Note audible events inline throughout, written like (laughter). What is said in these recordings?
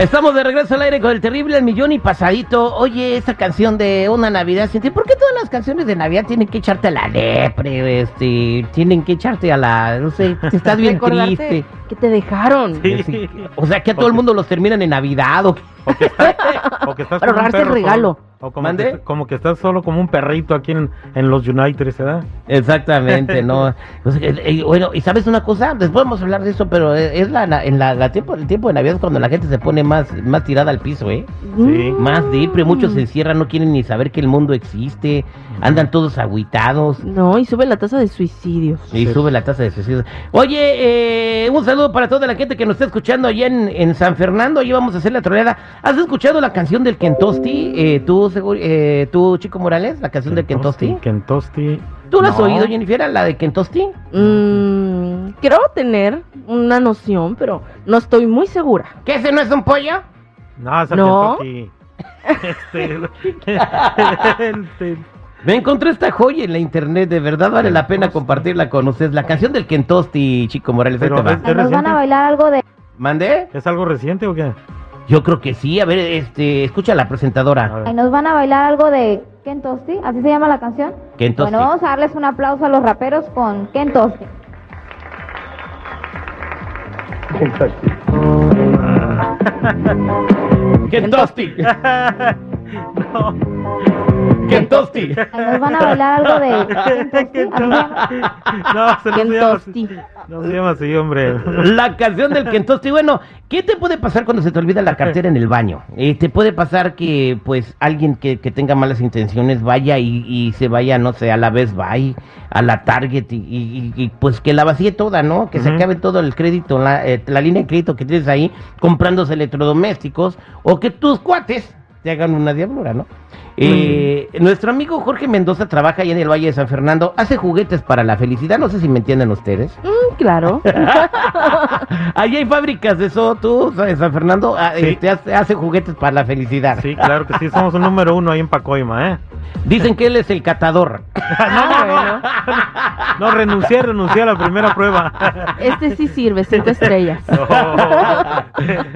Estamos de regreso al aire con el terrible El Millón y Pasadito. Oye, esa canción de una Navidad sin ti, ¿por qué todas las canciones de Navidad tienen que echarte a la lepre? Este, tienen que echarte a la, no sé, estás bien triste. que te dejaron. Sí, O sea, que a todo el mundo los terminan en Navidad o que estás, o que estás un el regalo. O como ¿Mande? que, como que estás solo como un perrito aquí en, en los United, ¿verdad? Exactamente, (laughs) no. O sea, eh, eh, bueno, y sabes una cosa, después vamos a hablar de eso, pero eh, es la, la- en la, la tiempo, el tiempo de Navidad cuando la gente se pone más, más tirada al piso, ¿eh? Sí. Más depre, muchos se encierran, no quieren ni saber que el mundo existe, andan todos agüitados. No, y sube la tasa de suicidios. Y Sí. sube la tasa de suicidios. Oye, eh, un saludo para toda la gente que nos está escuchando allá en, en San Fernando. Allí vamos a hacer la troleada. ¿Has escuchado la canción del Kentosti? Eh, ¿tú, seguro- eh, ¿Tú, Chico Morales? La canción del Kentosti. Kentosti. ¿Tú la has No. oído, Jennifer? ¿La de Kentosti? Mm, creo tener una noción, pero no estoy muy segura. ¿Que ese no es un pollo? No, esa No. Kentucky. (laughs) Este, (laughs) Me encontré esta joya en la internet. De verdad vale la pena compartirla con ustedes. La canción del Kentosti, Chico Morales. Pero es- Nos van a bailar algo de ¿Mandé? ¿Es algo reciente o qué? Yo creo que sí. A ver, este, escucha a la presentadora. Ay, nos van a bailar algo de Ken Tosti, así se llama la canción. Kentosti. Bueno, vamos a darles un aplauso a los raperos con Ken Tosti. Kentosti. (laughs) (laughs) no. Kentosti. Nos van a bailar algo de Ken Tosti, así se llama. No, se no se llama así. Kentosti. No se llama así, hombre. La canción del Kentosti. Bueno, ¿qué te puede pasar cuando se te olvida la cartera en el baño? Eh, te puede pasar que, pues, alguien que, que tenga malas intenciones vaya y, y se vaya, no sé, a la vez Buy, a la Target y, y- y, pues que la vacíe toda, ¿no? Que se acabe todo el crédito, la, eh, la línea de crédito que tienes ahí comprándose electrodomésticos o que tus cuates te hagan una diablura, ¿no? Eh, Nuestro amigo Jorge Mendoza trabaja ahí en el Valle de San Fernando, hace juguetes para la felicidad, no sé si me entienden ustedes. Mm, claro. (laughs) Allí hay fábricas de eso, tú, en San Fernando, ah, Sí. este, hace, hace juguetes para la felicidad. Sí, claro que sí, somos un número uno ahí en Pacoima, ¿eh? Dicen que él es el catador. (laughs) Ah, No, renuncié, renuncié a la primera prueba. Este sí sirve, cinco (laughs) estrellas. No.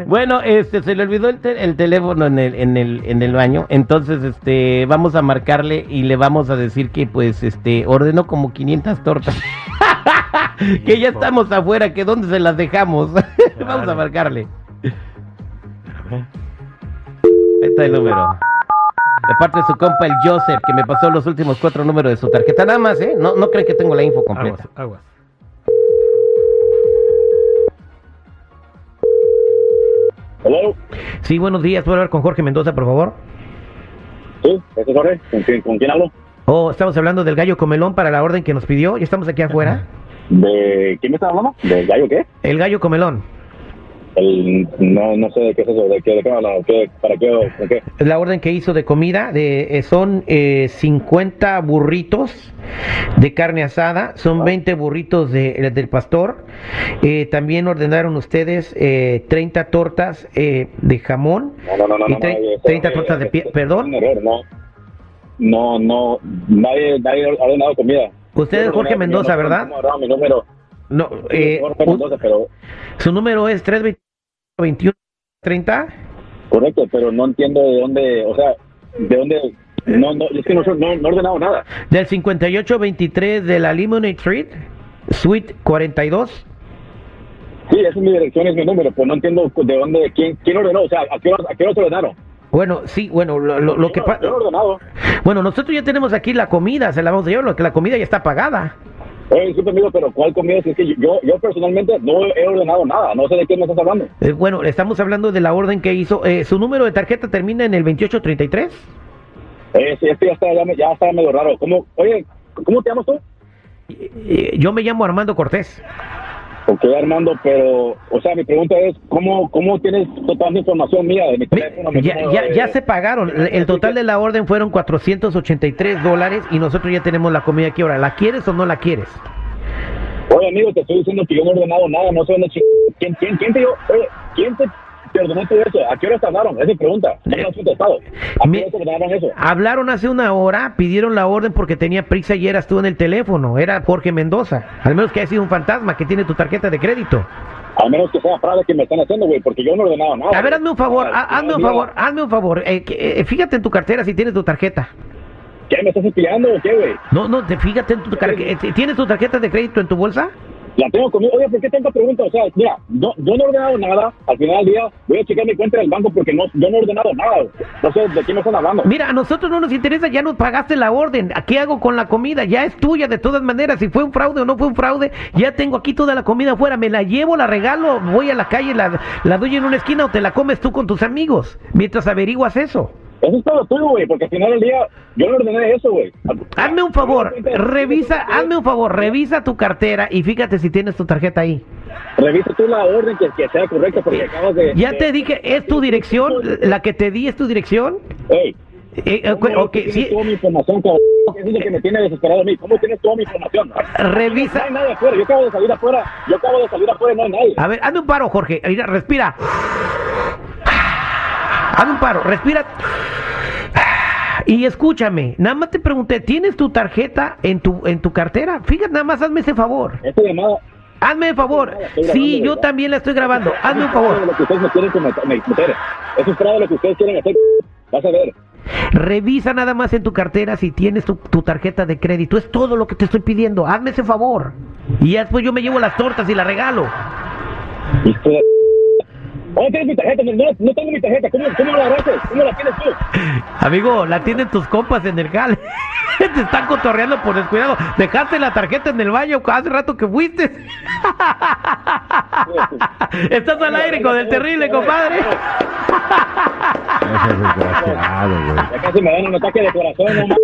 bueno, este, se le olvidó el, te- el teléfono en el, en el, en el baño, entonces, este, vamos a marcarle y le vamos a decir que, pues, este, ordenó como 500 tortas. (laughs) que ya estamos afuera, que dónde se las dejamos. (laughs) vamos a marcarle. Ahí está el número. De parte de su compa el Joseph, que me pasó los últimos cuatro números de su tarjeta. Nada más, ¿eh? No, no creen que tengo la info completa. Aguas, aguas. Hello. Sí, buenos días. ¿Puedo hablar con Jorge Mendoza, por favor? Sí, ¿este es Jorge? ¿Con quién, ¿Con quién hablo? Oh, estamos hablando del gallo comelón para la orden que nos pidió. Ya estamos aquí afuera. ¿De quién me está hablando? ¿De gallo qué? El gallo comelón. El, no, no sé de qué es eso, de qué, de qué habla, qué, para qué, de qué. Es la orden que hizo de comida. De, eh, son eh, 50 burritos de carne asada. Son 20 burritos de, eh, del pastor. Eh, también ordenaron ustedes eh, 30 tortas eh, de jamón. No, no, no, no. Y no, tre- no, eso, 30 eh, tortas de pie- ¿perdón? No. No, no, nadie, nadie ha ordenado comida. Usted es Jorge no- Mendoza, no- ¿verdad? no mi número. No, eh, Jorge Mendoza, pero su número es 321 30. correcto, pero no entiendo de dónde, o sea, de dónde, no, no, es que no, no, no he ordenado nada. Del 5823 de la Lemonade Street, Suite 42. Sí, esa es mi dirección, es mi número, pero no entiendo de dónde, quién, quién ordenó, o sea, a qué hora, a qué hora se ordenaron. Bueno, sí, bueno, lo, lo- lo que pasa... Bueno, nosotros ya tenemos aquí la comida, se la vamos a llevar, la comida ya está pagada. Oye, disculpe, amigo, pero ¿cuál comida? Si es que yo, yo personalmente no he ordenado nada, no sé de qué me estás hablando. Eh, bueno, estamos hablando de la orden que hizo. eh, ¿Su número de tarjeta termina en el 2833? Eh, sí, este ya está, ya, me- ya está medio raro. ¿Cómo, oye, ¿cómo te llamas tú? Eh, Yo me llamo Armando Cortés. Ok, Armando, pero, o sea, mi pregunta es, ¿cómo, cómo tienes toda la información mía de mi teléfono? mi Ya, ya, de- ya se pagaron. El total de la orden fueron 483 dólares y nosotros ya tenemos la comida aquí ahora. ¿La quieres o no la quieres? Oye, amigo, te estoy diciendo que yo no he ordenado nada, no sé dónde ¿Quién, quién, quién te dio? Oye, ¿quién te, ordenó todo eso? ¿A qué hora te hablaron? Esa es mi pregunta. No contestado. ¿A qué hora te ordenaron eso? Hablaron hace una hora, pidieron la orden porque tenía prisa y eras tú en el teléfono. Era Jorge Mendoza. Al menos que haya sido un fantasma que tiene tu tarjeta de crédito. Al menos que sea fraude que me están haciendo, güey, porque yo no he ordenado nada. A ver, hazme un favor, ha- hazme un favor, hazme un favor. Eh, que- eh, fíjate en tu cartera si tienes tu tarjeta. ¿Qué, me estás espiando o qué, güey? No, no, te fíjate en tu cartera. ¿Tienes tu tarjeta de crédito en tu bolsa? La tengo conmigo. Oye, ¿por qué tanta pregunta? O sea, mira, no, yo no he ordenado nada. Al final del día voy a checar mi cuenta del banco porque no, yo no he ordenado nada. No sé de qué me están hablando. Mira, a nosotros no nos interesa, ya nos pagaste la orden. ¿Qué hago con la comida? Ya es tuya de todas maneras. Si fue un fraude o no fue un fraude, ya tengo aquí toda la comida afuera. Me la llevo, la regalo, voy a la calle, la, la doy en una esquina o te la comes tú con tus amigos mientras averiguas eso. Eso es todo tuyo, güey, porque al final del día yo no ordené eso, güey. Hazme un favor, revisa, hazme un favor, revisa tu cartera y fíjate si tienes tu tarjeta ahí. Revisa tú la orden que, que sea correcta porque acabas de... Ya de- te dije, ¿es tu dirección? ¿La que te di es tu dirección? Ey, Eh, eh, ¿cómo ok, tienes sí, toda mi información, cabrón? Eso es lo que me tiene desesperado a mí. ¿Cómo tienes toda mi información? Revisa. No hay nadie afuera. Yo acabo de salir afuera. Yo acabo de salir afuera y no hay nadie. A ver, hazme un paro, Jorge. Mira, respira. Hazme un paro, respira. Y escúchame, nada más te pregunté, ¿tienes tu tarjeta en tu en tu cartera? Fíjate, nada más hazme ese favor. Esta llamada... Hazme el favor. Sí, yo también la estoy grabando. Hazme un Eso es favor. lo que ustedes me quieren cometer- me- meter. Eso es fraude lo que ustedes quieren hacer. Vas a ver. Revisa nada más en tu cartera si tienes tu, tu tarjeta de crédito. Es todo lo que te estoy pidiendo. Hazme ese favor. Y después yo me llevo las tortas y las regalo. Hijo de- ¿Dónde tienes mi tarjeta? No, tengo mi tarjeta. ¿Cómo, ¿Cómo la agarraste? ¿Cómo la tienes tú? Amigo, la tienen tus compas en el jale. (laughs) Te están cotorreando por descuidado. Dejaste la tarjeta en el baño hace rato que fuiste. (laughs) Estás al aire con el terrible, compadre. Ese es desgraciado, güey. Ya casi me dan un ataque de corazón. No,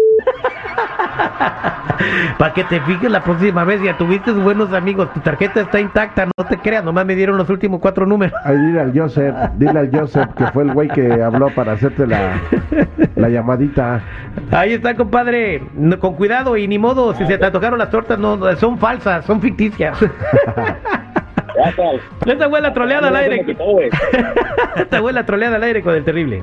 (laughs) Para que te fijes la próxima vez, ya tuviste buenos amigos. Tu tarjeta está intacta, no te creas. Nomás me dieron los últimos cuatro números. Ay, dile al Joseph, dile al Joseph que fue el güey que habló para hacerte la, la llamadita. Ahí está, compadre. No, con cuidado y ni modo. Si se te tocaron las tortas, no, no, son falsas, son ficticias. Ya está. Esta fue la troleada al aire. Esta fue la troleada al aire con el terrible.